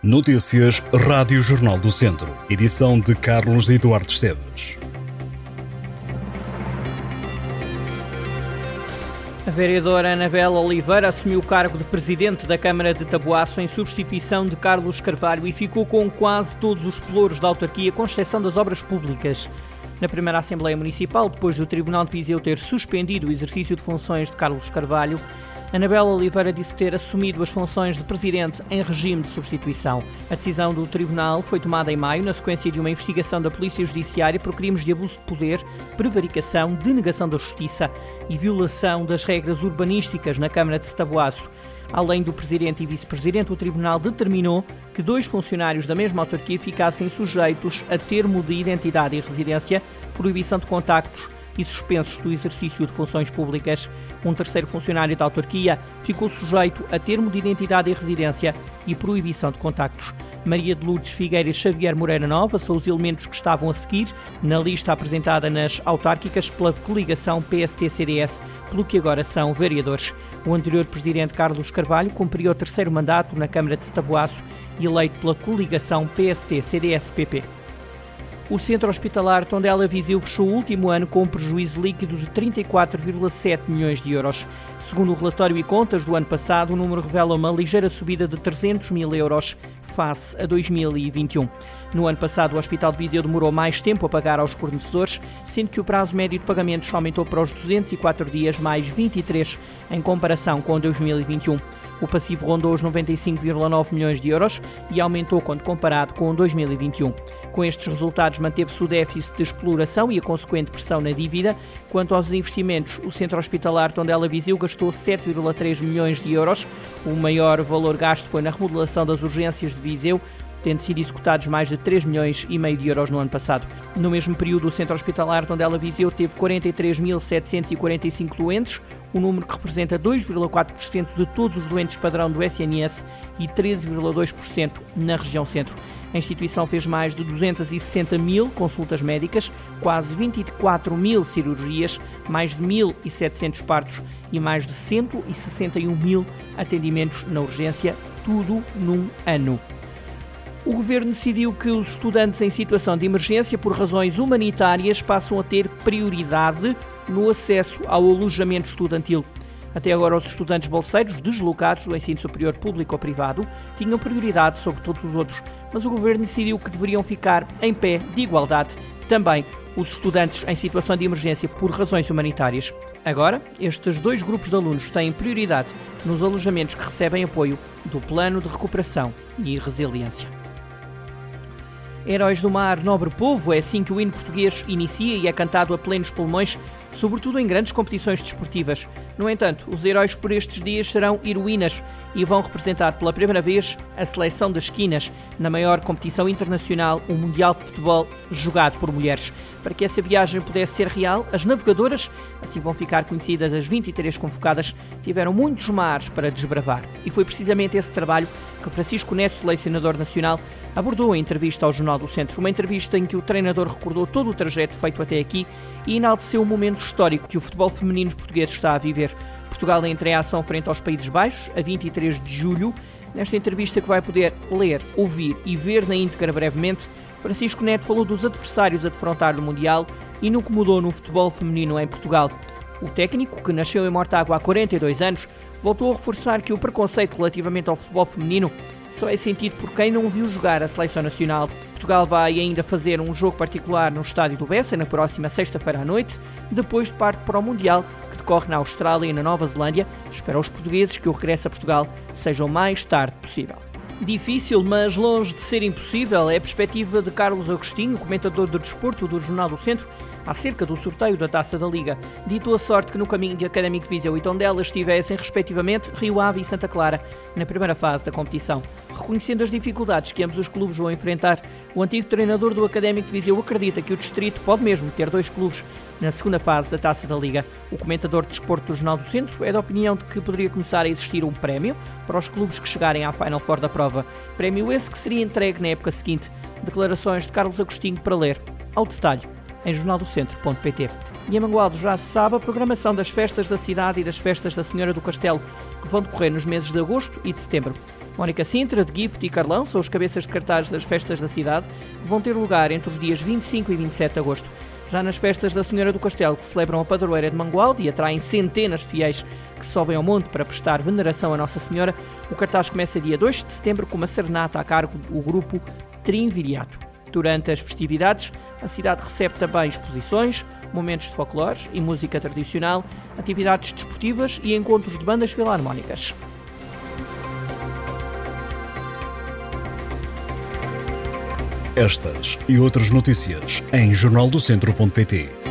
Notícias Rádio Jornal do Centro. Edição de Carlos Eduardo Esteves. A vereadora Anabela Oliveira assumiu o cargo de presidente da Câmara de Taboaço em substituição de Carlos Carvalho e ficou com quase todos os pelouros da autarquia, com exceção das obras públicas. Na primeira Assembleia Municipal, depois do Tribunal de Viseu ter suspendido o exercício de funções de Carlos Carvalho, Anabela Oliveira disse ter assumido as funções de presidente em regime de substituição. A decisão do tribunal foi tomada em maio, na sequência de uma investigação da Polícia Judiciária por crimes de abuso de poder, prevaricação, denegação da justiça e violação das regras urbanísticas na Câmara de Taboaço. Além do presidente e vice-presidente, o tribunal determinou que dois funcionários da mesma autarquia ficassem sujeitos a termo de identidade e residência, proibição de contactos e suspensos do exercício de funções públicas. Um terceiro funcionário da autarquia ficou sujeito a termo de identidade e residência e proibição de contactos. Maria de Lourdes Figueiras Xavier Moreira Nova são os elementos que estavam a seguir na lista apresentada nas autárquicas pela coligação PST-CDS, pelo que agora são vereadores. O anterior presidente Carlos Carvalho cumpriu o terceiro mandato na Câmara de Taboaço, eleito pela coligação PST-CDS-PP. O Centro Hospitalar Tondela Viseu fechou o último ano com um prejuízo líquido de 34,7 milhões de euros. Segundo o relatório e contas do ano passado, o número revela uma ligeira subida de 300 mil euros face a 2021. No ano passado, o Hospital de Viseu demorou mais tempo a pagar aos fornecedores, sendo que o prazo médio de pagamentos aumentou para os 204 dias, mais 23 em comparação com 2021. O passivo rondou os 95,9 milhões de euros e aumentou quando comparado com 2021. Com estes resultados, manteve-se o déficit de exploração e a consequente pressão na dívida. Quanto aos investimentos, o Centro Hospitalar Tondela Viseu gastou 7,3 milhões de euros. O maior valor gasto foi na remodelação das urgências de Viseu, tendo sido executados mais de 3 milhões e meio de euros no ano passado. No mesmo período, o Centro Hospitalar Tondela Viseu teve 43.745 doentes, um número que representa 2,4% de todos os doentes padrão do SNS e 13,2% na região centro. A instituição fez mais de 260 mil consultas médicas, quase 24 mil cirurgias, mais de 1.700 partos e mais de 161 mil atendimentos na urgência, tudo num ano. O governo decidiu que os estudantes em situação de emergência por razões humanitárias passam a ter prioridade no acesso ao alojamento estudantil. Até agora, os estudantes bolseiros deslocados do ensino superior público ou privado tinham prioridade sobre todos os outros, mas o governo decidiu que deveriam ficar em pé de igualdade também os estudantes em situação de emergência por razões humanitárias. Agora, estes dois grupos de alunos têm prioridade nos alojamentos que recebem apoio do Plano de Recuperação e Resiliência. Heróis do Mar, nobre povo, é assim que o hino português inicia e é cantado a plenos pulmões, sobretudo em grandes competições desportivas. No entanto, os heróis por estes dias serão heroínas e vão representar pela primeira vez a seleção das esquinas na maior competição internacional, o Mundial de Futebol jogado por mulheres. Para que essa viagem pudesse ser real, as navegadoras, assim vão ficar conhecidas as 23 convocadas, tiveram muitos mares para desbravar. E foi precisamente esse trabalho que Francisco Neto, selecionador nacional, abordou em entrevista ao Jornal do Centro. Uma entrevista em que o treinador recordou todo o trajeto feito até aqui e enalteceu o momento histórico que o futebol feminino português está a viver. Portugal entra em ação frente aos Países Baixos, a 23 de julho. Nesta entrevista que vai poder ler, ouvir e ver na íntegra brevemente, Francisco Neto falou dos adversários a defrontar no Mundial e no que mudou no futebol feminino em Portugal. O técnico, que nasceu em Mortágua há 42 anos, voltou a reforçar que o preconceito relativamente ao futebol feminino só é sentido por quem não viu jogar a seleção nacional. Portugal vai ainda fazer um jogo particular no estádio do Bessa na próxima sexta-feira à noite, depois de parte para o Mundial, que decorre na Austrália e na Nova Zelândia. Espera os portugueses que o regresso a Portugal seja o mais tarde possível. Difícil, mas longe de ser impossível, é a perspectiva de Carlos Agostinho, comentador do desporto do Jornal do Centro, acerca do sorteio da Taça da Liga. Dito a sorte que no caminho de Académico de Viseu e Tondela estivessem, respectivamente, Rio Ave e Santa Clara, na primeira fase da competição. Reconhecendo as dificuldades que ambos os clubes vão enfrentar, o antigo treinador do Académico de Viseu acredita que o distrito pode mesmo ter dois clubes na segunda fase da Taça da Liga. O comentador de desporto do Jornal do Centro é da opinião de que poderia começar a existir um prémio para os clubes que chegarem à Final Four da prova. Prémio esse que seria entregue na época seguinte. Declarações de Carlos Agostinho para ler. Ao detalhe em jornaldocentro.pt. E em Mangualdo já se sabe a programação das festas da cidade e das festas da Senhora do Castelo, que vão decorrer nos meses de agosto e de setembro. Mónica Sintra, de Gift e Carlão são os cabeças de cartaz das festas da cidade, que vão ter lugar entre os dias 25 e 27 de agosto. Já nas festas da Senhora do Castelo, que celebram a padroeira de Mangualde e atraem centenas de fiéis que sobem ao monte para prestar veneração a Nossa Senhora, o cartaz começa dia 2 de setembro com uma serenata a cargo do grupo Trinviriato. Durante as festividades, a cidade recebe também exposições, momentos de folclore e música tradicional, atividades desportivas e encontros de bandas filarmónicas. Estas e outras notícias em jornaldocentro.pt.